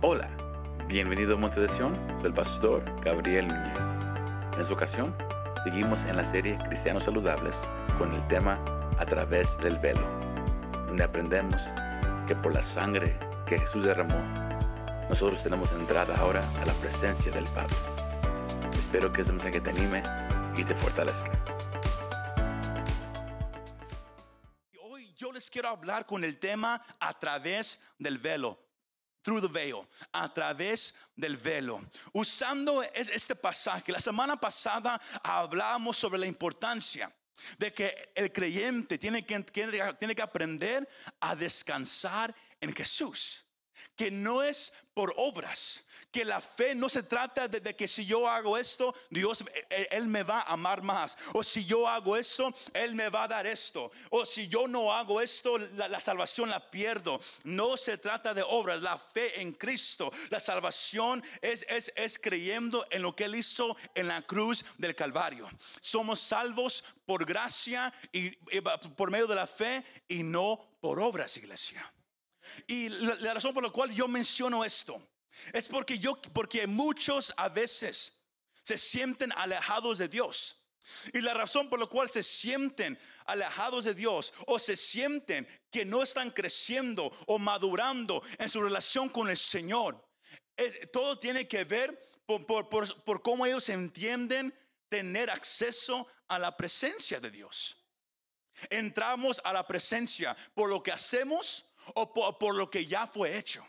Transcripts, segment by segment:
Hola, bienvenido a Monte de Sion, soy el pastor Gabriel Núñez. En esta ocasión, seguimos en la serie Cristianos Saludables con el tema A través del velo, donde aprendemos que por la sangre que Jesús derramó, nosotros tenemos entrada ahora a la presencia del Padre. Espero que este mensaje te anime y te fortalezca. Hoy yo les quiero hablar con el tema a través del velo through the veil, a través del velo. Usando este pasaje, la semana pasada hablamos sobre la importancia de que el creyente tiene que, tiene que aprender a descansar en Jesús, que no es por obras, que la fe no se trata de, que si yo hago esto, Dios, e, e, Él me va a amar más. O si yo hago esto, Él me va a dar esto. O si yo no hago esto, la, salvación la pierdo. No se trata de obras, la fe en Cristo. La salvación es, es, es creyendo en lo que Él hizo en la cruz del Calvario. Somos salvos por gracia y, por medio de la fe y no por obras, iglesia. Y la razón por la cual yo menciono esto es porque yo, porque muchos a veces se sienten alejados de Dios. Y la razón por la cual se sienten alejados de Dios o se sienten que no están creciendo o madurando en su relación con el Señor, todo tiene que ver por, por, por, cómo ellos entienden tener acceso a la presencia de Dios. Entramos a la presencia por lo que hacemos o por lo que ya fue hecho.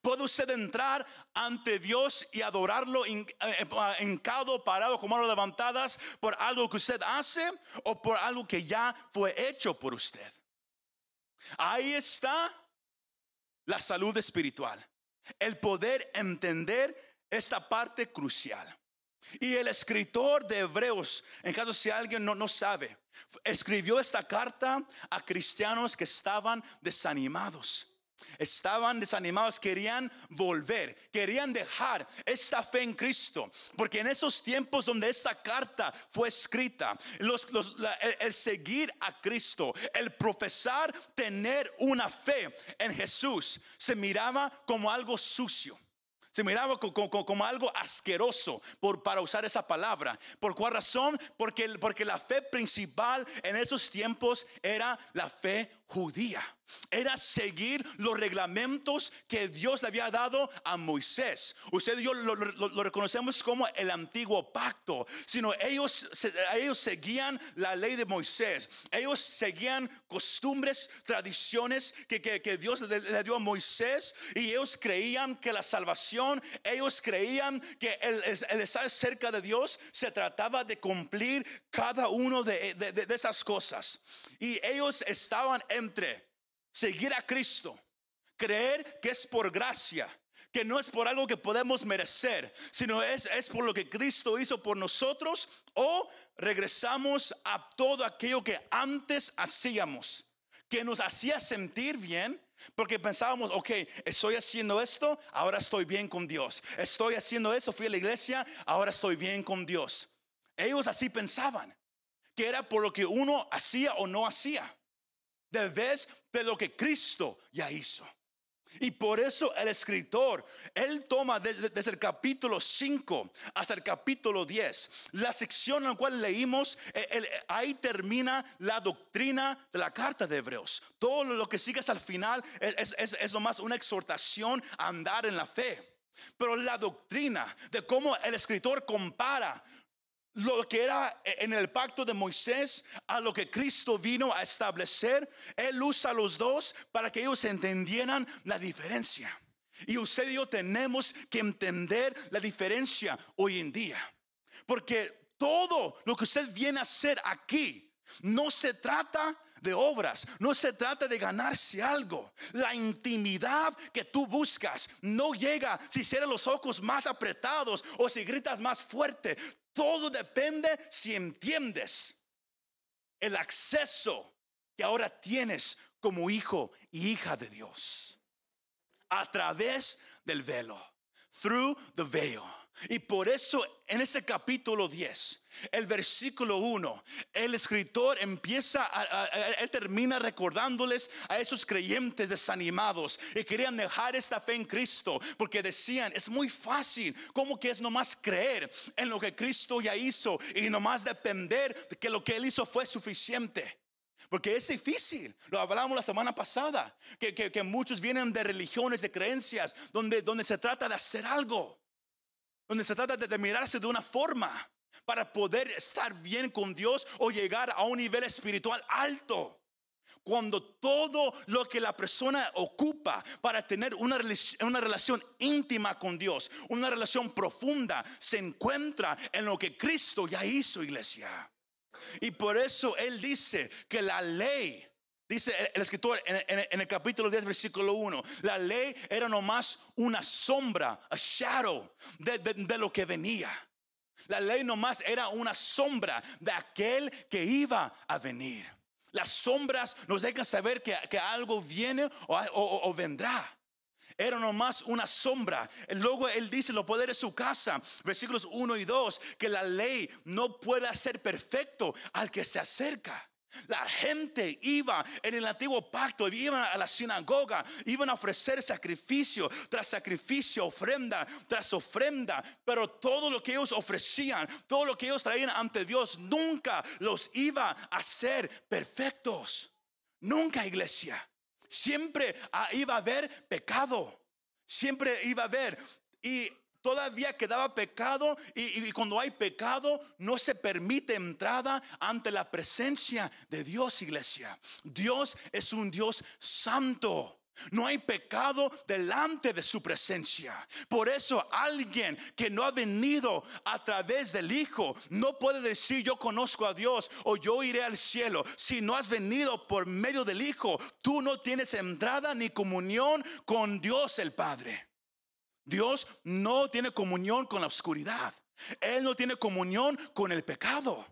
Puede usted entrar ante Dios y adorarlo en eh, hincado, parado, con manos levantadas por algo que usted hace o por algo que ya fue hecho por usted. Ahí está la salud espiritual. El poder entender esta parte crucial. Y el escritor de Hebreos, en caso si alguien no, no sabe, escribió esta carta a cristianos que estaban desanimados Estaban desanimados, querían volver, querían dejar esta fe en Cristo. Porque en esos tiempos donde esta carta fue escrita, el, seguir a Cristo, el profesar tener una fe en Jesús, se miraba como algo sucio. Se miraba como, algo asqueroso por, para usar esa palabra. ¿Por cuál razón? Porque, porque la fe principal en esos tiempos era la fe judía. Era seguir los reglamentos que Dios le había dado a Moisés. Usted y yo lo, reconocemos como el antiguo pacto, sino ellos, ellos seguían la ley de Moisés. Ellos seguían costumbres, tradiciones que, que, Dios le, dio a Moisés y ellos creían que la salvación, ellos creían que el, estar cerca de Dios se trataba de cumplir cada uno de, de esas cosas. Y ellos estaban entre seguir a Cristo, creer que es por gracia, que no es por algo que podemos merecer, sino es, es por lo que Cristo hizo por nosotros, o regresamos a todo aquello que antes hacíamos, que nos hacía sentir bien, porque pensábamos, ok, estoy haciendo esto, ahora estoy bien con Dios. Estoy haciendo eso, fui a la iglesia, ahora estoy bien con Dios. Ellos así pensaban, que era por lo que uno hacía o no hacía de vez de lo que Cristo ya hizo. Y por eso el escritor, él toma desde, el capítulo 5 hasta el capítulo 10, la sección en la cual leímos, eh, ahí termina la doctrina de la carta de Hebreos. Todo lo que sigue hasta el final es, es, es nomás una exhortación a andar en la fe. Pero la doctrina de cómo el escritor compara lo que era en el pacto de Moisés a lo que Cristo vino a establecer, Él usa los dos para que ellos entendieran la diferencia. Y usted y yo tenemos que entender la diferencia hoy en día. Porque todo lo que usted viene a hacer aquí no se trata de obras, no se trata de ganarse algo. La intimidad que tú buscas no llega si cierras los ojos más apretados o si gritas más fuerte. Todo depende si entiendes el acceso que ahora tienes como hijo y hija de Dios. A través del velo. Through the veil. Y por eso en este capítulo 10, el versículo 1, el escritor empieza, a, él termina recordándoles a esos creyentes desanimados y querían dejar esta fe en Cristo porque decían, es muy fácil, como que es nomás creer en lo que Cristo ya hizo y nomás depender de que lo que él hizo fue suficiente. Porque es difícil, lo hablamos la semana pasada, que, que, muchos vienen de religiones, de creencias, donde, donde se trata de hacer algo, donde se trata de mirarse de una forma para poder estar bien con Dios o llegar a un nivel espiritual alto. Cuando todo lo que la persona ocupa para tener una, una relación íntima con Dios, una relación profunda, se encuentra en lo que Cristo ya hizo, iglesia. Y por eso Él dice que la ley, dice el escritor en, el capítulo 10, versículo 1, la ley era nomás una sombra, a shadow de lo que venía. La ley nomás era una sombra de aquel que iba a venir. Las sombras nos dejan saber que, algo viene o, vendrá. Era nomás una sombra. Luego él dice los poderes de su casa, versículos 1 y 2, que la ley no puede ser perfecto al que se acerca. La gente iba en el antiguo pacto, iban a la sinagoga, iban a ofrecer sacrificio tras sacrificio, ofrenda tras ofrenda, pero todo lo que ellos ofrecían, todo lo que ellos traían ante Dios, nunca los iba a hacer perfectos. Nunca, iglesia. Siempre ah, iba a haber pecado. Siempre iba a haber. Y todavía quedaba pecado y, cuando hay pecado no se permite entrada ante la presencia de Dios, iglesia. Dios es un Dios santo. No hay pecado delante de su presencia. Por eso alguien que no ha venido a través del Hijo no puede decir yo conozco a Dios o yo iré al cielo. Si no has venido por medio del Hijo, tú no tienes entrada ni comunión con Dios el Padre. Dios no tiene comunión con la oscuridad. Él no tiene comunión con el pecado.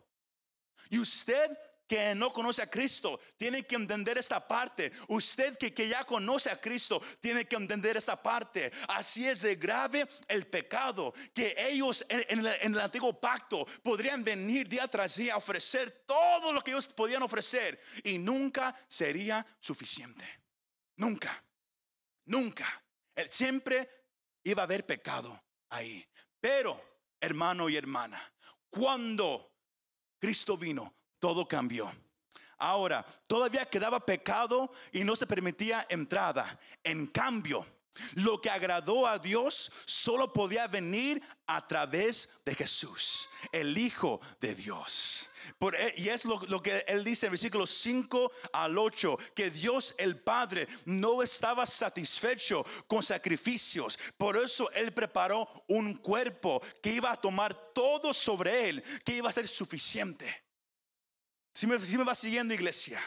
Y usted que no conoce a Cristo tiene que entender esta parte. Usted que, que ya conoce a Cristo tiene que entender esta parte. Así es de grave el pecado que ellos en, en el antiguo pacto podrían venir día tras día a ofrecer todo lo que ellos podían ofrecer y nunca sería suficiente. Nunca, nunca. Siempre iba a haber pecado ahí. Pero, hermano y hermana, cuando Cristo vino, todo cambió. Ahora, todavía quedaba pecado y no se permitía entrada. En cambio, lo que agradó a Dios solo podía venir a través de Jesús, el Hijo de Dios. E, y es lo, que él dice en versículos 5 al 8, que Dios el Padre no estaba satisfecho con sacrificios. Por eso él preparó un cuerpo que iba a tomar todo sobre él, que iba a ser suficiente. Si me, si me va siguiendo iglesia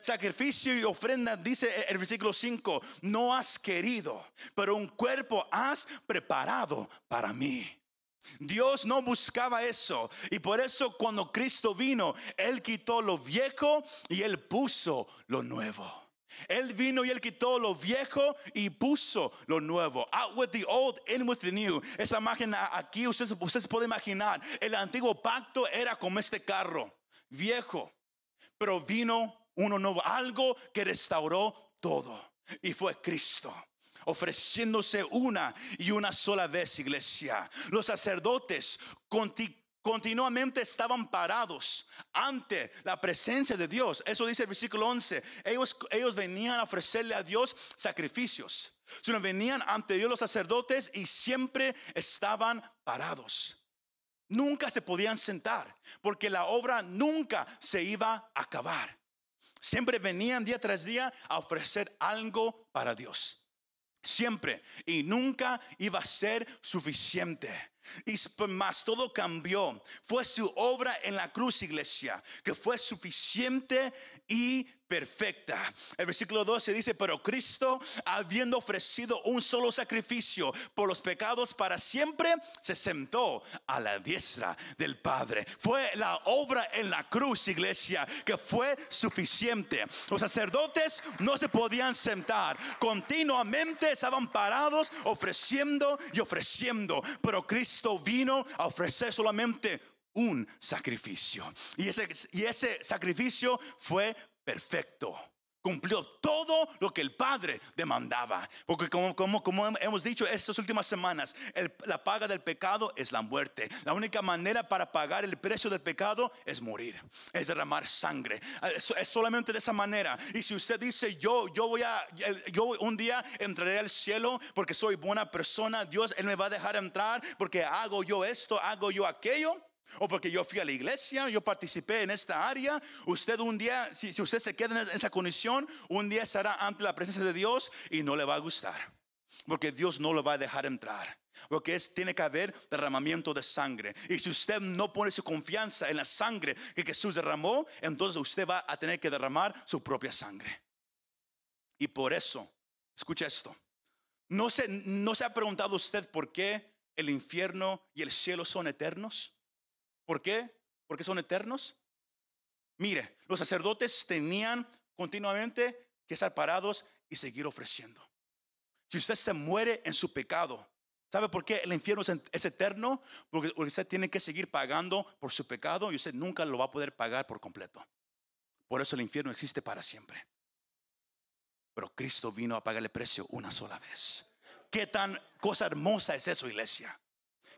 sacrificio y ofrenda, dice el versículo 5, no has querido, pero un cuerpo has preparado para mí. Dios no buscaba eso. Y por eso cuando Cristo vino, Él quitó lo viejo y Él puso lo nuevo. Él vino y él quitó lo viejo y puso lo nuevo. Out with the old, in with the new. Esa imagen aquí, ustedes, ustedes pueden imaginar. El antiguo pacto era como este carro, viejo. Pero vino uno nuevo, algo que restauró todo. Y fue Cristo ofreciéndose una y una sola vez, iglesia. Los sacerdotes continuamente estaban parados ante la presencia de Dios. Eso dice el versículo 11. Ellos, ellos venían a ofrecerle a Dios sacrificios. Sino venían ante Dios los sacerdotes y siempre estaban parados. Nunca se podían sentar porque la obra nunca se iba a acabar. Siempre venían día tras día a ofrecer algo para Dios. Siempre. Y nunca iba a ser suficiente. Y más todo cambió. Fue su obra en la cruz, iglesia, que fue suficiente y perfecta. El versículo 12 dice, pero Cristo, habiendo ofrecido un solo sacrificio por los pecados para siempre, se sentó a la diestra del Padre. Fue la obra en la cruz, iglesia, que fue suficiente. Los sacerdotes no se podían sentar, continuamente estaban parados ofreciendo y ofreciendo, pero Cristo vino a ofrecer solamente un sacrificio. Y ese, y ese sacrificio fue perfecto. Cumplió todo lo que el Padre demandaba. Porque como, como, hemos dicho estas últimas semanas, la paga del pecado es la muerte. La única manera para pagar el precio del pecado es morir, es derramar sangre. Es, es solamente de esa manera. Y si usted dice, yo, yo voy a, yo un día entraré al cielo porque soy buena persona, Dios, Él me va a dejar entrar porque hago yo esto, hago yo aquello o porque yo fui a la iglesia, yo participé en esta área. Usted un día, si, usted se queda en esa condición, un día estará ante la presencia de Dios y no le va a gustar. Porque Dios no lo va a dejar entrar. Porque tiene que haber derramamiento de sangre. Y si usted no pone su confianza en la sangre que Jesús derramó, entonces usted va a tener que derramar su propia sangre. Y por eso, escucha esto. ¿No se, no se ha preguntado usted por qué el infierno y el cielo son eternos? ¿Por qué? Porque son eternos. Mire, los sacerdotes tenían continuamente que estar parados y seguir ofreciendo. Si usted se muere en su pecado, ¿sabe por qué el infierno es eterno? Porque usted tiene que seguir pagando por su pecado y usted nunca lo va a poder pagar por completo. Por eso el infierno existe para siempre. Pero Cristo vino a pagarle precio una sola vez. ¿Qué tan cosa hermosa es eso, iglesia?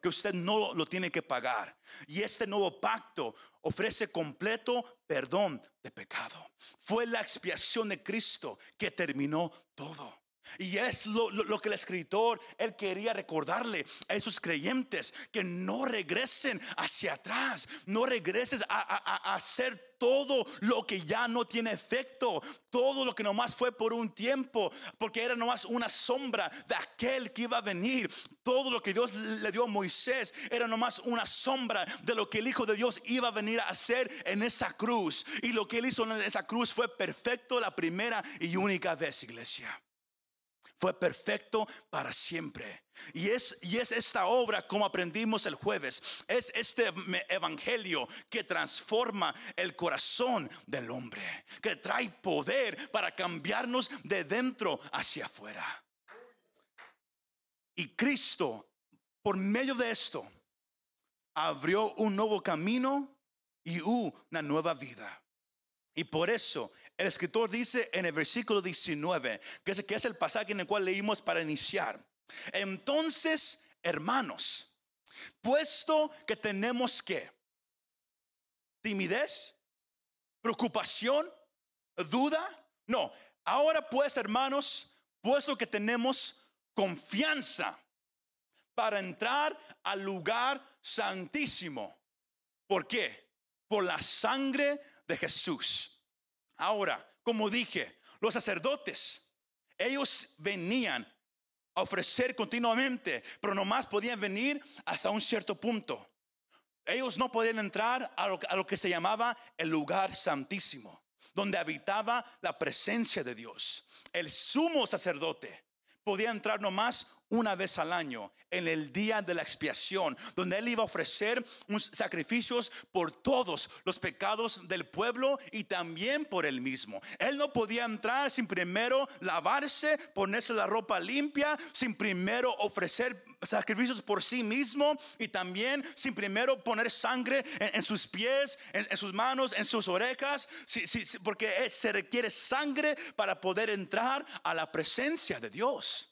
Que usted no lo tiene que pagar. Y este nuevo pacto ofrece completo perdón de pecado. Fue la expiación de Cristo que terminó todo. Y es lo, que el escritor, él quería recordarle a esos creyentes que no regresen hacia atrás, no regreses a, hacer todo lo que ya no tiene efecto, todo lo que nomás fue por un tiempo, porque era nomás una sombra de aquel que iba a venir. Todo lo que Dios le dio a Moisés era nomás una sombra de lo que el Hijo de Dios iba a venir a hacer en esa cruz. Y lo que él hizo en esa cruz fue perfecto la primera y única vez, iglesia fue perfecto para siempre. Y es, y es esta obra, como aprendimos el jueves, es este evangelio que transforma el corazón del hombre, que trae poder para cambiarnos de dentro hacia afuera. Y Cristo, por medio de esto, abrió un nuevo camino y una nueva vida. Y por eso el escritor dice en el versículo 19, que es, es el pasaje en el cual leímos para iniciar. Entonces, hermanos, puesto que tenemos que timidez, preocupación, duda, no, ahora pues, hermanos, puesto que tenemos confianza para entrar al lugar santísimo. ¿Por qué? Por la sangre de Jesús. Ahora, como dije, los sacerdotes, ellos venían a ofrecer continuamente, pero nomás podían venir hasta un cierto punto. Ellos no podían entrar a lo, que se llamaba el lugar santísimo, donde habitaba la presencia de Dios. El sumo sacerdote podía entrar nomás una vez al año, en el día de la expiación, donde él iba a ofrecer sacrificios por todos los pecados del pueblo y también por él mismo. Él no podía entrar sin primero lavarse, ponerse la ropa limpia, sin primero ofrecer sacrificios por sí mismo y también sin primero poner sangre en, sus pies, en, sus manos, en sus orejas, porque se requiere sangre para poder entrar a la presencia de Dios.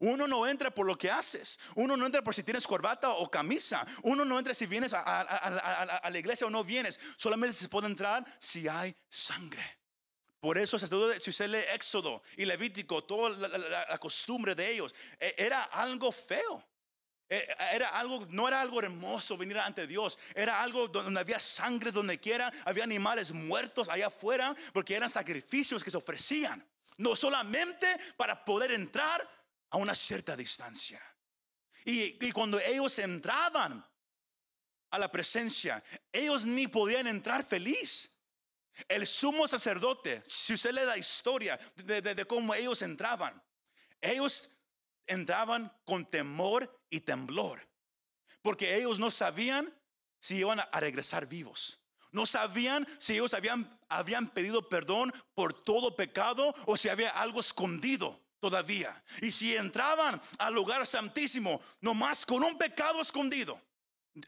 Uno no entra por lo que haces. Uno no entra por si tienes corbata o camisa. Uno no entra si vienes a, la iglesia o no vienes. Solamente se puede entrar si hay sangre. Por eso, si usted lee Éxodo y Levítico, toda la, costumbre de ellos, e, era algo feo. E, era algo, no era algo hermoso venir ante Dios. Era algo donde había sangre donde quiera, había animales muertos allá afuera, porque eran sacrificios que se ofrecían. No solamente para poder entrar, a una cierta distancia. Y, cuando ellos entraban a la presencia, ellos ni podían entrar feliz. El sumo sacerdote, si usted le da historia de, de cómo ellos entraban, ellos entraban con temor y temblor, porque ellos no sabían si iban a regresar vivos. No sabían si ellos habían, habían pedido perdón por todo pecado o si había algo escondido todavía. Y si entraban al lugar santísimo, nomás con un pecado escondido,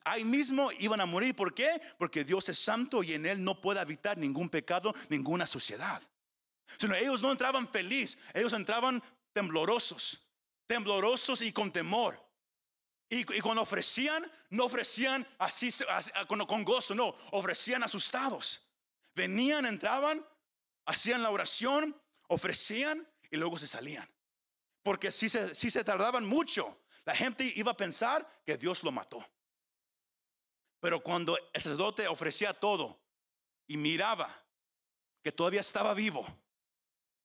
ahí mismo iban a morir. ¿Por qué? Porque Dios es santo y en Él no puede habitar ningún pecado, ninguna sociedad. Sino ellos no entraban feliz, ellos entraban temblorosos, temblorosos y con temor. Y, cuando ofrecían, no ofrecían así, con, con gozo, no, ofrecían asustados. Venían, entraban, hacían la oración, ofrecían y luego se salían. Porque si se, si se tardaban mucho, la gente iba a pensar que Dios lo mató. Pero cuando el sacerdote ofrecía todo y miraba que todavía estaba vivo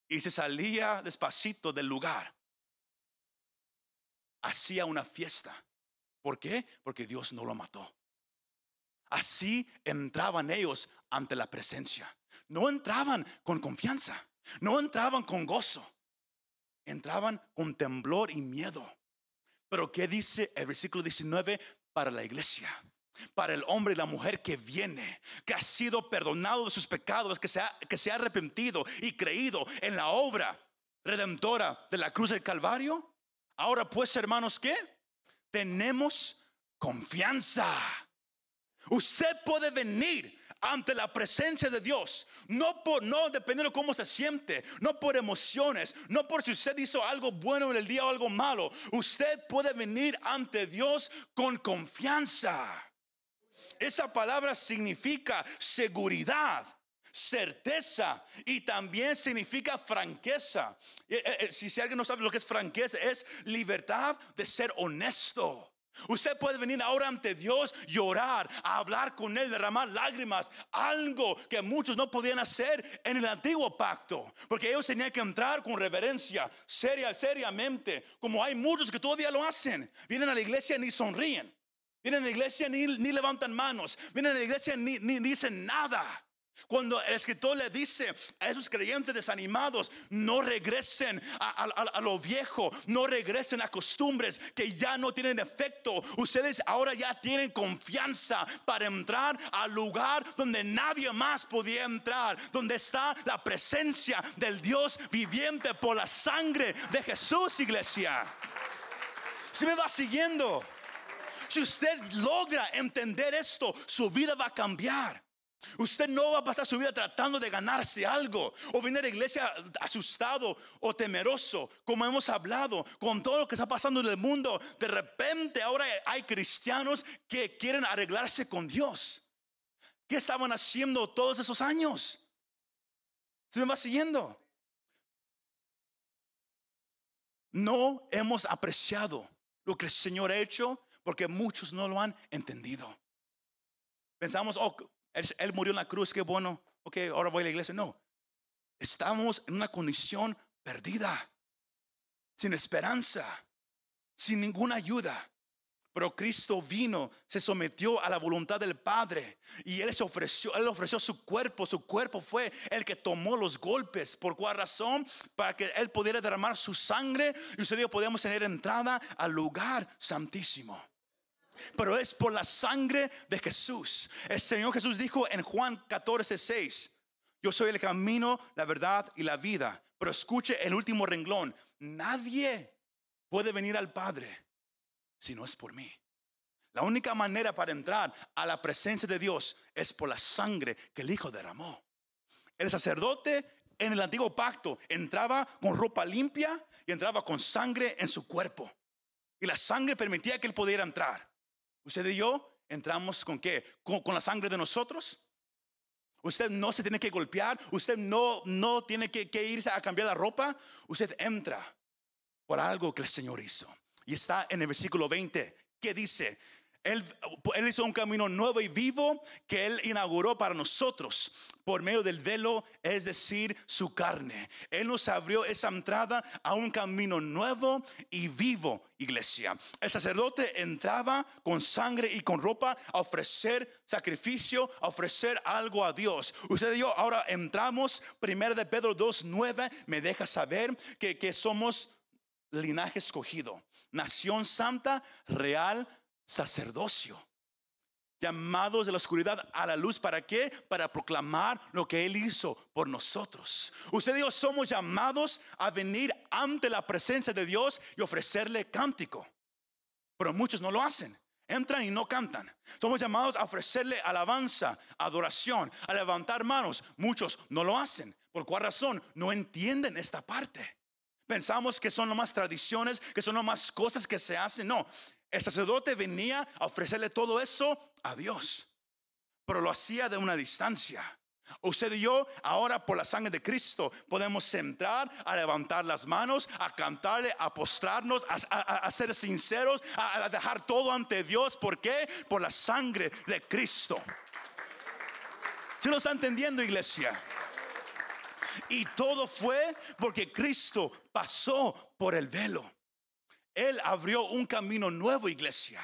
y se salía despacito del lugar, hacía una fiesta. ¿Por qué? Porque Dios no lo mató. Así entraban ellos ante la presencia. No entraban con confianza, no entraban con gozo, entraban con temblor y miedo. Pero ¿qué dice el versículo 19 para la iglesia? Para el hombre y la mujer que viene, que ha sido perdonado de sus pecados, que se ha, que se ha arrepentido y creído en la obra redentora de la cruz del Calvario. Ahora pues, hermanos, ¿qué? tenemos confianza. Usted puede venir ante la presencia de Dios, no por no dependiendo cómo se siente, no por emociones, no por si usted hizo algo bueno en el día o algo malo. Usted puede venir ante Dios con confianza. Esa palabra significa seguridad, certeza y también significa franqueza. Eh, eh, eh, si, alguien no sabe lo que es franqueza, es libertad de ser honesto. Usted puede venir ahora ante Dios, llorar, hablar con Él, derramar lágrimas, algo que muchos no podían hacer en el antiguo pacto, porque ellos tenían que entrar con reverencia, seria, seriamente, como hay muchos que todavía lo hacen. Vienen a la iglesia ni sonríen, vienen a la iglesia ni, ni levantan manos, vienen a la iglesia ni, ni dicen nada. Cuando el escritor le dice a esos creyentes desanimados, no regresen a, lo viejo, no regresen a costumbres que ya no tienen efecto. Ustedes ahora ya tienen confianza para entrar al lugar donde nadie más podía entrar, donde está la presencia del Dios viviente por la sangre de Jesús, iglesia. Si me va siguiendo, si usted logra entender esto, su vida va a cambiar. Usted no va a pasar su vida tratando de ganarse algo o venir a la iglesia asustado o temeroso, como hemos hablado, con todo lo que está pasando en el mundo. De repente ahora hay cristianos que quieren arreglarse con Dios. ¿Qué estaban haciendo todos esos años? ¿Se me va siguiendo? No hemos apreciado lo que el Señor ha hecho porque muchos no lo han entendido. Pensamos, oh, él, murió en la cruz, qué bueno. Ok, ahora voy a la iglesia. No, estamos en una condición perdida, sin esperanza, sin ninguna ayuda. Pero Cristo vino, se sometió a la voluntad del Padre y Él se ofreció, Él ofreció su cuerpo. Su cuerpo fue el que tomó los golpes. ¿Por cuál razón? Para que Él pudiera derramar su sangre y usted y tener entrada al lugar santísimo pero es por la sangre de Jesús. El Señor Jesús dijo en Juan 14, 6, yo soy el camino, la verdad y la vida. Pero escuche el último renglón, nadie puede venir al Padre si no es por mí. La única manera para entrar a la presencia de Dios es por la sangre que el Hijo derramó. El sacerdote en el antiguo pacto entraba con ropa limpia y entraba con sangre en su cuerpo. Y la sangre permitía que él pudiera entrar. Usted y yo entramos con qué? Con, la sangre de nosotros. Usted no se tiene que golpear, usted no, no tiene que, irse a cambiar la ropa. Usted entra por algo que el Señor hizo. Y está en el versículo 20, que dice, Él, hizo un camino nuevo y vivo que Él inauguró para nosotros por medio del velo, es decir, su carne. Él nos abrió esa entrada a un camino nuevo y vivo, iglesia. El sacerdote entraba con sangre y con ropa a ofrecer sacrificio, a ofrecer algo a Dios. Usted y yo ahora entramos, primero de Pedro 2.9 me deja saber que, que somos linaje escogido, nación santa, real, sacerdocio. Llamados de la oscuridad a la luz, ¿para qué? Para proclamar lo que Él hizo por nosotros. Usted yo somos llamados a venir ante la presencia de Dios y ofrecerle cántico. Pero muchos no lo hacen. Entran y no cantan. Somos llamados a ofrecerle alabanza, adoración, a levantar manos. Muchos no lo hacen. ¿Por cuál razón? No entienden esta parte. Pensamos que son nomás tradiciones, que son nomás cosas que se hacen. No, el sacerdote venía a ofrecerle todo eso a Dios, pero lo hacía de una distancia. Usted y yo, ahora por la sangre de Cristo, podemos entrar a levantar las manos, a cantarle, a postrarnos, a, ser sinceros, a, dejar todo ante Dios. ¿Por qué? Por la sangre de Cristo. ¿Se lo está entendiendo, iglesia? Y todo fue porque Cristo pasó por el velo. Él abrió un camino nuevo, iglesia.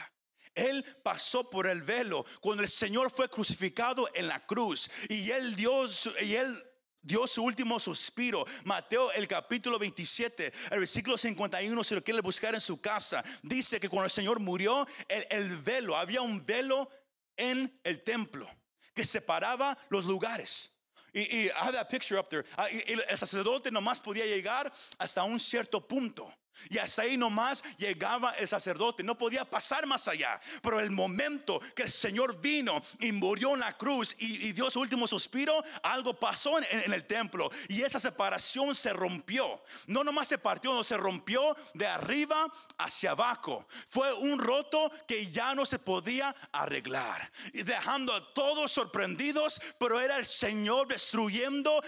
Él pasó por el velo cuando el Señor fue crucificado en la cruz y él dio y él dio su último suspiro. Mateo el capítulo 27, el versículo 51, si lo quiere buscar en su casa, dice que cuando el Señor murió, el, el velo, había un velo en el templo que separaba los lugares. Y, y I have that picture up. Ah, el sacerdote nomás podía llegar hasta un cierto punto. Y hasta ahí nomás llegaba el sacerdote, no podía pasar más allá. Pero el momento que el Señor vino y murió en la cruz y, dio su último suspiro, algo pasó en, el templo y esa separación se rompió. No nomás se partió, no se rompió de arriba hacia abajo. Fue un roto que ya no se podía arreglar, dejando a todos sorprendidos, pero era el Señor destruyendo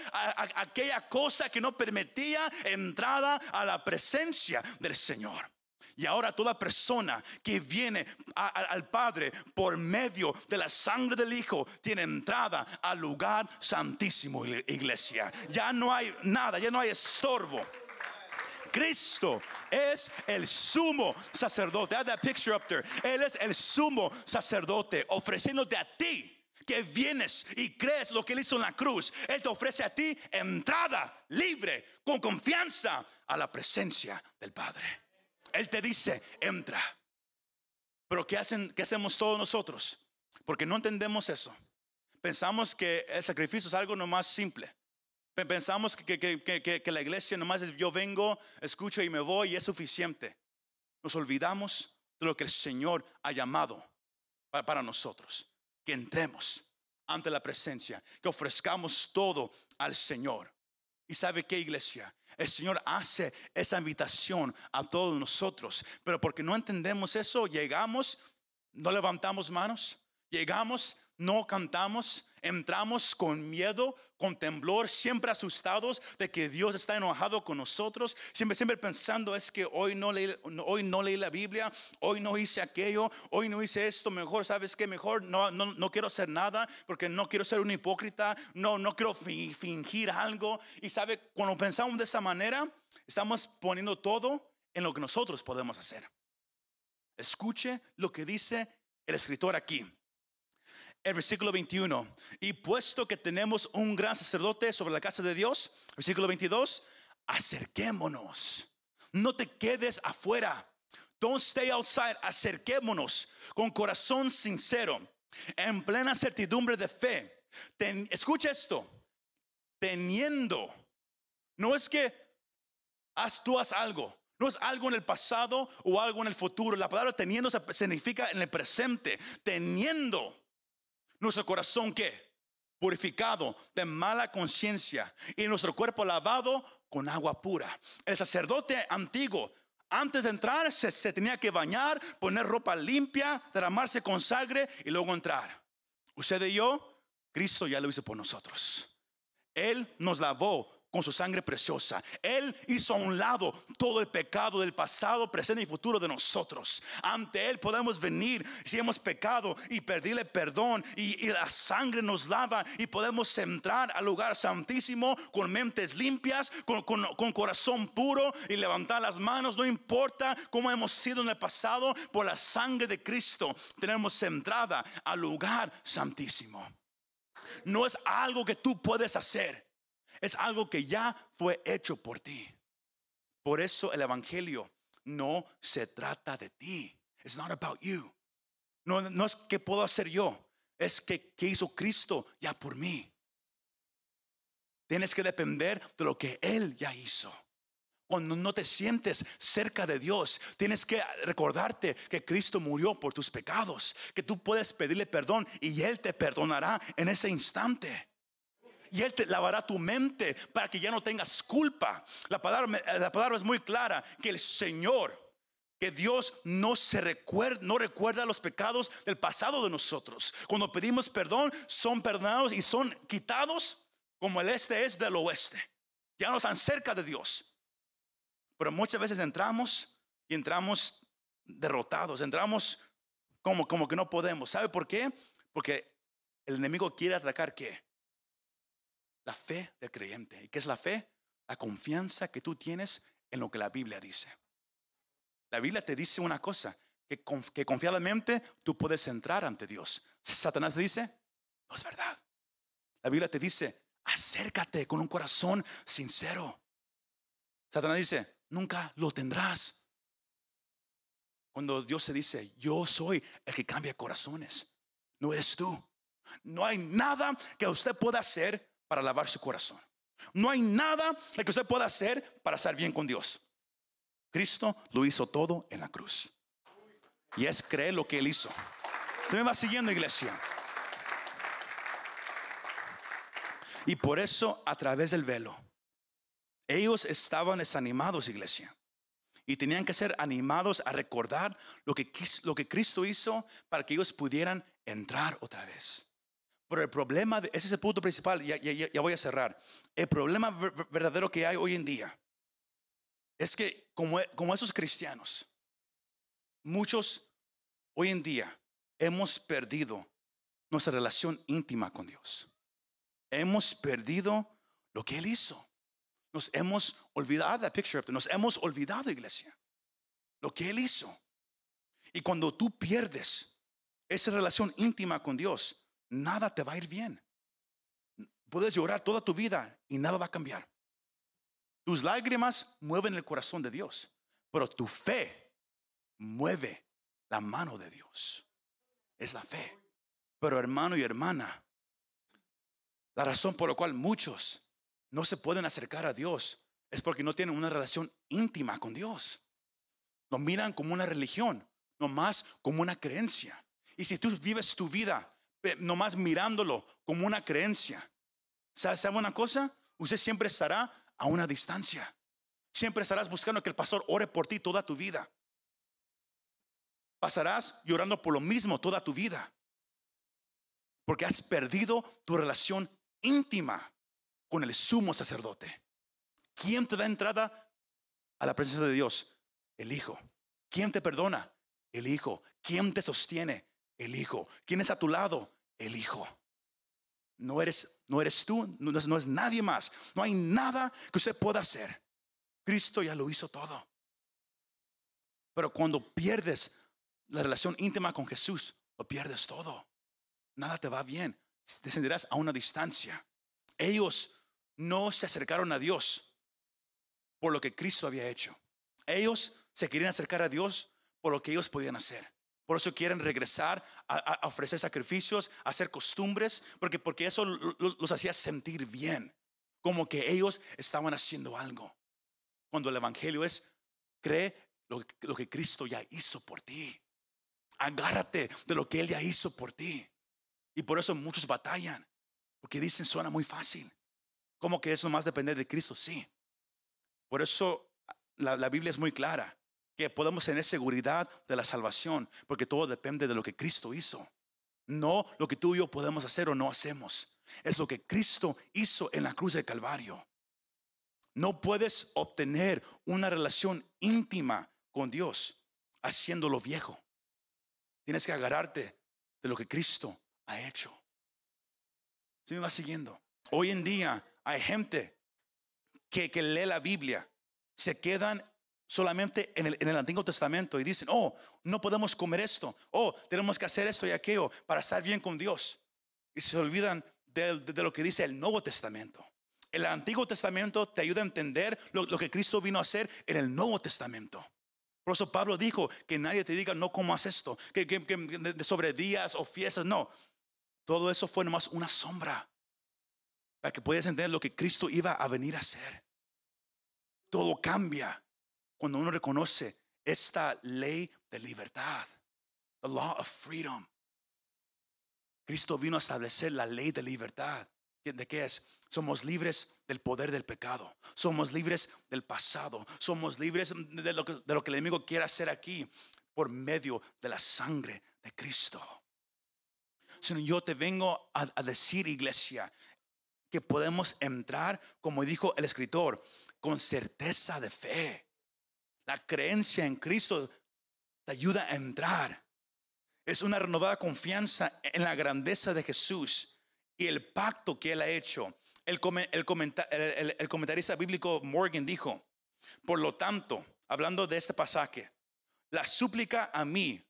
aquella cosa que no permitía entrada a la presencia del Señor. Y ahora toda persona que viene al Padre por medio de la sangre del Hijo tiene entrada al lugar santísimo, iglesia. Ya no hay nada, ya no hay estorbo. Cristo es el sumo sacerdote. Add that picture up there. Él es el sumo sacerdote ofreciéndote a ti que vienes y crees lo que él hizo en la cruz. Él te ofrece a ti entrada libre, con confianza a la presencia del Padre. Él te dice, entra. Pero ¿qué, hacen, qué hacemos todos nosotros? Porque no entendemos eso. Pensamos que el sacrificio es algo nomás simple. Pensamos que, que, la iglesia nomás es yo vengo, escucho y me voy y es suficiente. Nos olvidamos de lo que el Señor ha llamado para nosotros. Que entremos ante la presencia, que ofrezcamos todo al Señor. ¿Y sabe qué iglesia? El Señor hace esa invitación a todos nosotros, pero porque no entendemos eso, llegamos, no levantamos manos, llegamos, no cantamos, entramos con miedo, con temblor, siempre asustados de que Dios está enojado con nosotros, siempre, siempre pensando es que hoy no, leí, hoy no leí la Biblia, hoy no hice aquello, hoy no hice esto, mejor, ¿sabes qué? Mejor no, no, no quiero hacer nada porque no quiero ser un hipócrita, no, no quiero fingir algo. Y sabe, cuando pensamos de esa manera, estamos poniendo todo en lo que nosotros podemos hacer. Escuche lo que dice el escritor aquí el versículo 21. Y puesto que tenemos un gran sacerdote sobre la casa de Dios, versículo 22, acerquémonos. No te quedes afuera. Don't stay outside. Acerquémonos con corazón sincero, en plena certidumbre de fe. escucha esto. Teniendo. No es que haz, tú haz algo. No es algo en el pasado o algo en el futuro. La palabra teniendo significa en el presente. Teniendo nuestro corazón que purificado de mala conciencia y nuestro cuerpo lavado con agua pura. El sacerdote antiguo antes de entrar se, se, tenía que bañar, poner ropa limpia, derramarse con sangre y luego entrar. Usted y yo, Cristo ya lo hizo por nosotros. Él nos lavó con su sangre preciosa. Él hizo a un lado todo el pecado del pasado, presente y futuro de nosotros. Ante Él podemos venir si hemos pecado y pedirle perdón y, la sangre nos lava y podemos entrar al lugar santísimo con mentes limpias, con, con corazón puro y levantar las manos. No importa cómo hemos sido en el pasado, por la sangre de Cristo tenemos entrada al lugar santísimo. No es algo que tú puedes hacer. Es algo que ya fue hecho por ti. Por eso el Evangelio no se trata de ti. It's not about you. No, no es que puedo hacer yo. Es que, que hizo Cristo ya por mí. Tienes que depender de lo que Él ya hizo. Cuando no te sientes cerca de Dios, tienes que recordarte que Cristo murió por tus pecados, que tú puedes pedirle perdón y Él te perdonará en ese instante y Él te lavará tu mente para que ya no tengas culpa. La palabra, la palabra es muy clara, que el Señor, que Dios no se recuerda, no recuerda los pecados del pasado de nosotros. Cuando pedimos perdón, son perdonados y son quitados como el este es del oeste. Ya no están cerca de Dios. Pero muchas veces entramos y entramos derrotados, entramos como, como que no podemos. ¿Sabe por qué? Porque el enemigo quiere atacar qué? La fe del creyente. ¿Y qué es la fe? La confianza que tú tienes en lo que la Biblia dice. La Biblia te dice una cosa, que, que confiadamente tú puedes entrar ante Dios. Satanás te dice, no es verdad. La Biblia te dice, acércate con un corazón sincero. Satanás dice, nunca lo tendrás. Cuando Dios se dice, yo soy el que cambia corazones, no eres tú. No hay nada que usted pueda hacer para lavar su corazón. No hay nada que usted pueda hacer para estar bien con Dios. Cristo lo hizo todo en la cruz. Y es creer lo que Él hizo. Se me va siguiendo, iglesia. Y por eso, a través del velo, ellos estaban desanimados, iglesia. Y tenían que ser animados a recordar lo que, lo que Cristo hizo para que ellos pudieran entrar otra vez. Pero el problema, ese es el punto principal, ya, voy a cerrar. El problema verdadero que hay hoy en día es que como, como esos cristianos, muchos hoy en día hemos perdido nuestra relación íntima con Dios. Hemos perdido lo que Él hizo. Nos hemos olvidado, picture, nos hemos olvidado, iglesia, lo que Él hizo. Y cuando tú pierdes esa relación íntima con Dios, nada te va a ir bien. Puedes llorar toda tu vida y nada va a cambiar. Tus lágrimas mueven el corazón de Dios, pero tu fe mueve la mano de Dios. Es la fe. Pero hermano y hermana, la razón por la cual muchos no se pueden acercar a Dios es porque no tienen una relación íntima con Dios. Lo miran como una religión, no más como una creencia. Y si tú vives tu vida nomás mirándolo como una creencia. ¿Sabe, una cosa? Usted siempre estará a una distancia. Siempre estarás buscando que el pastor ore por ti toda tu vida. Pasarás llorando por lo mismo toda tu vida. Porque has perdido tu relación íntima con el sumo sacerdote. ¿Quién te da entrada a la presencia de Dios? El Hijo. ¿Quién te perdona? El Hijo. ¿Quién te sostiene? El Hijo. ¿Quién es a tu lado? el Hijo. No eres, no eres tú, no es, no es nadie más. No hay nada que usted pueda hacer. Cristo ya lo hizo todo. Pero cuando pierdes la relación íntima con Jesús, lo pierdes todo. Nada te va bien. Descenderás a una distancia. Ellos no se acercaron a Dios por lo que Cristo había hecho. Ellos se querían acercar a Dios por lo que ellos podían hacer. Por eso quieren regresar a, ofrecer sacrificios, a hacer costumbres, porque, porque eso los hacía sentir bien, como que ellos estaban haciendo algo. Cuando el Evangelio es, cree lo, lo que Cristo ya hizo por ti. Agárrate de lo que Él ya hizo por ti. Y por eso muchos batallan, porque dicen suena muy fácil. Como que eso más depende de Cristo, sí. Por eso la, la Biblia es muy clara que podemos tener seguridad de la salvación, porque todo depende de lo que Cristo hizo. No lo que tú y yo podemos hacer o no hacemos. Es lo que Cristo hizo en la cruz del Calvario. No puedes obtener una relación íntima con Dios haciéndolo viejo. Tienes que agarrarte de lo que Cristo ha hecho. ¿Sí me va siguiendo? Hoy en día hay gente que, que lee la Biblia, se quedan solamente en el, Antiguo Testamento y dicen, oh, no podemos comer esto, oh, tenemos que hacer esto y aquello para estar bien con Dios. Y se olvidan de, lo que dice el Nuevo Testamento. El Antiguo Testamento te ayuda a entender lo, que Cristo vino a hacer en el Nuevo Testamento. Por eso Pablo dijo que nadie te diga no comas esto, que sobre días o fiestas, no. Todo eso fue nomás una sombra para que puedas entender lo que Cristo iba a venir a hacer. Todo cambia cuando uno reconoce esta ley de libertad, the law of freedom. Cristo vino a establecer la ley de libertad. ¿De qué es? Somos libres del poder del pecado. Somos libres del pasado. Somos libres de lo que, el enemigo quiere hacer aquí por medio de la sangre de Cristo. Sino yo te vengo a decir, iglesia, que podemos entrar, como dijo el escritor, con certeza de fe. La creencia en Cristo te ayuda a entrar. Es una renovada confianza en la grandeza de Jesús y el pacto que Él ha hecho. El, el, el, el comentarista bíblico Morgan dijo, por lo tanto, hablando de este pasaje, la súplica a mí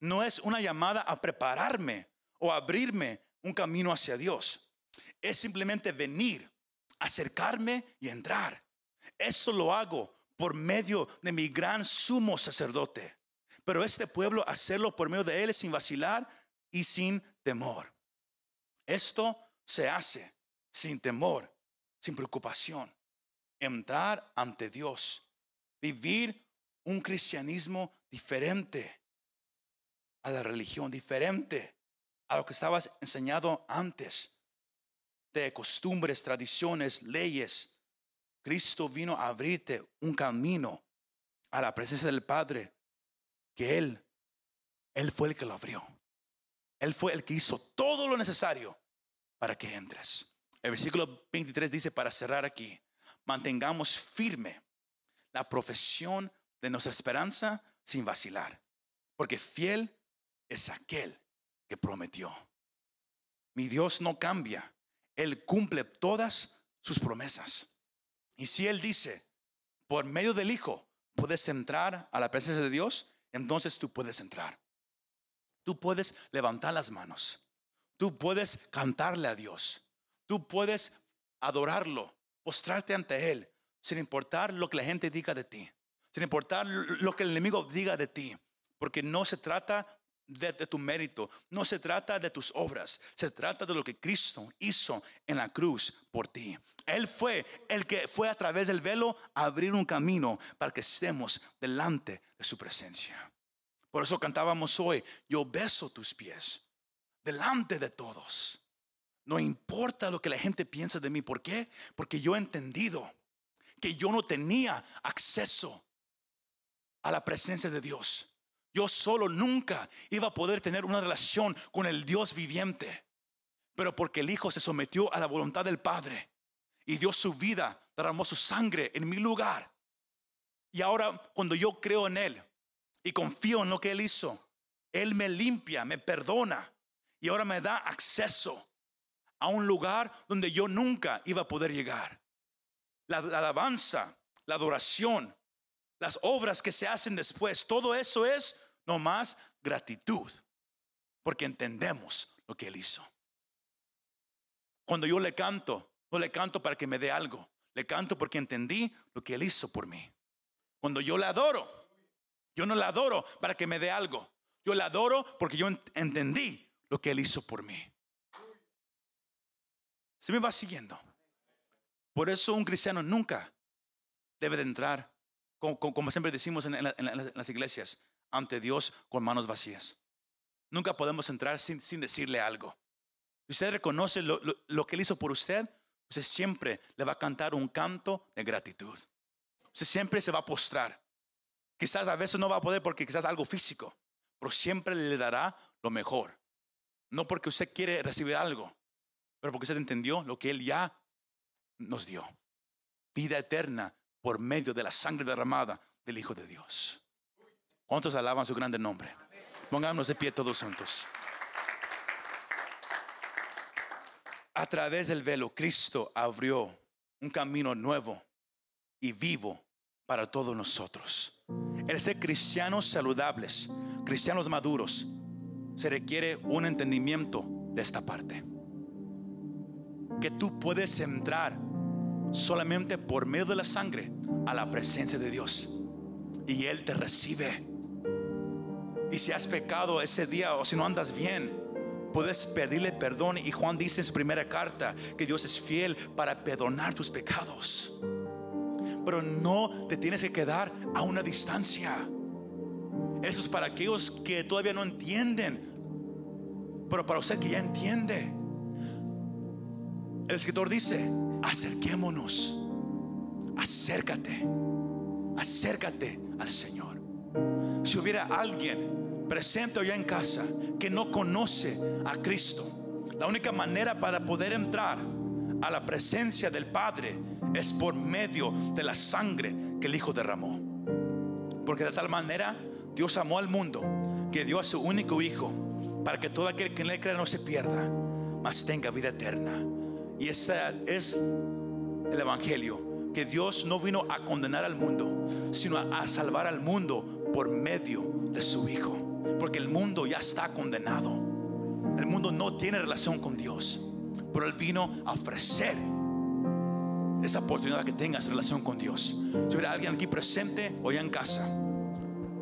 no es una llamada a prepararme o abrirme un camino hacia Dios es simplemente venir, acercarme y entrar. Esto lo hago por medio de mi gran sumo sacerdote. Pero este pueblo hacerlo por medio de él sin vacilar y sin temor. Esto se hace sin temor, sin preocupación. Entrar ante Dios, vivir un cristianismo diferente a la religión, diferente a lo que estabas enseñado antes de costumbres, tradiciones, leyes. Cristo vino a abrirte un camino a la presencia del Padre, que Él, Él fue el que lo abrió. Él fue el que hizo todo lo necesario para que entres. El versículo 23 dice, para cerrar aquí, mantengamos firme la profesión de nuestra esperanza sin vacilar, porque fiel es aquel que prometió. Mi Dios no cambia. Él cumple todas sus promesas. Y si Él dice, por medio del Hijo puedes entrar a la presencia de Dios, entonces tú puedes entrar. Tú puedes levantar las manos. Tú puedes cantarle a Dios. Tú puedes adorarlo, postrarte ante Él, sin importar lo que la gente diga de ti, sin importar lo que el enemigo diga de ti, porque no se trata de, tu mérito, no se trata de tus obras, se trata de lo que Cristo hizo en la cruz por ti. Él fue el que fue a través del velo a abrir un camino para que estemos delante de su presencia. Por eso cantábamos hoy, yo beso tus pies delante de todos. No importa lo que la gente piense de mí. ¿Por qué? Porque yo he entendido que yo no tenía acceso a la presencia de Dios. Yo solo nunca iba a poder tener una relación con el Dios viviente. Pero porque el Hijo se sometió a la voluntad del Padre y dio su vida, derramó su sangre en mi lugar. Y ahora cuando yo creo en Él y confío en lo que Él hizo, Él me limpia, me perdona y ahora me da acceso a un lugar donde yo nunca iba a poder llegar. La, la alabanza, la adoración, las obras que se hacen después, todo eso es nomás gratitud, porque entendemos lo que Él hizo. Cuando yo le canto, no le canto para que me dé algo, le canto porque entendí lo que Él hizo por mí. Cuando yo le adoro, yo no le adoro para que me dé algo, yo le adoro porque yo entendí lo que Él hizo por mí. Se me va siguiendo. Por eso un cristiano nunca debe de entrar, como, siempre decimos en las iglesias, ante Dios con manos vacías. Nunca podemos entrar sin, decirle algo. Si usted reconoce lo, lo, que Él hizo por usted, usted siempre le va a cantar un canto de gratitud. Usted siempre se va a postrar. Quizás a veces no va a poder porque quizás algo físico, pero siempre le dará lo mejor. No porque usted quiere recibir algo, pero porque usted entendió lo que Él ya nos dio. vida eterna por medio de la sangre derramada del Hijo de Dios. ¿Cuántos alaban su grande nombre? Pongámonos de pie todos juntos. A través del velo, Cristo abrió un camino nuevo y vivo para todos nosotros. El ser cristianos saludables, cristianos maduros, se requiere un entendimiento de esta parte. Que tú puedes entrar solamente por medio de la sangre a la presencia de Dios. Y Él te recibe. Y si has pecado ese día o si no andas bien, puedes pedirle perdón. Y Juan dice en su primera carta que Dios es fiel para perdonar tus pecados. Pero no te tienes que quedar a una distancia. Eso es para aquellos que todavía no entienden. Pero para usted que ya entiende. El escritor dice, acerquémonos. Acércate. Acércate al Señor. Si hubiera alguien presente ya en casa que no conoce a Cristo, la única manera para poder entrar a la presencia del Padre es por medio de la sangre que el Hijo derramó. Porque de tal manera Dios amó al mundo que dio a su único Hijo para que todo aquel que en él crea no se pierda, mas tenga vida eterna. Y ese es el Evangelio, que Dios no vino a condenar al mundo, sino a, salvar al mundo por medio de su Hijo. Porque el mundo ya está condenado. El mundo no tiene relación con Dios. Pero Él vino a ofrecer esa oportunidad que tengas relación con Dios. Si hubiera alguien aquí presente o en casa,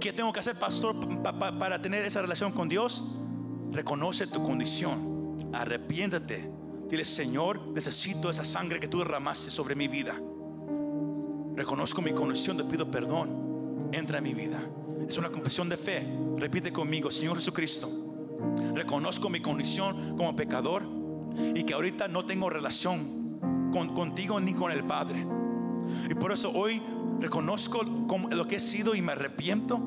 ¿qué tengo que hacer, pastor, para tener esa relación con Dios? Reconoce tu condición, arrepiéntete. Dile, Señor, necesito esa sangre que tú derramaste sobre mi vida. Reconozco mi condición, te pido perdón. Entra en mi vida. Es una confesión de fe. Repite conmigo, Señor Jesucristo. Reconozco mi condición como pecador y que ahorita no tengo relación con, contigo ni con el Padre. Y por eso hoy reconozco lo que he sido y me arrepiento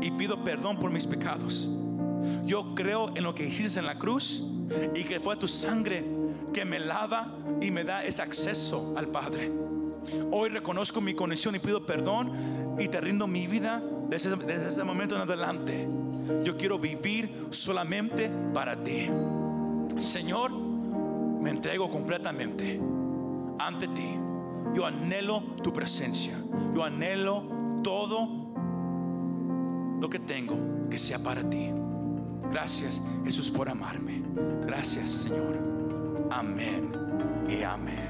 y pido perdón por mis pecados. Yo creo en lo que hiciste en la cruz y que fue tu sangre que me lava y me da ese acceso al Padre. Hoy reconozco mi condición y pido perdón y te rindo mi vida desde, desde ese momento en adelante. Yo quiero vivir solamente para ti. Señor, me entrego completamente ante ti. Yo anhelo tu presencia. Yo anhelo todo lo que tengo que sea para ti. Gracias Jesús por amarme. Gracias Señor. Amén y amén.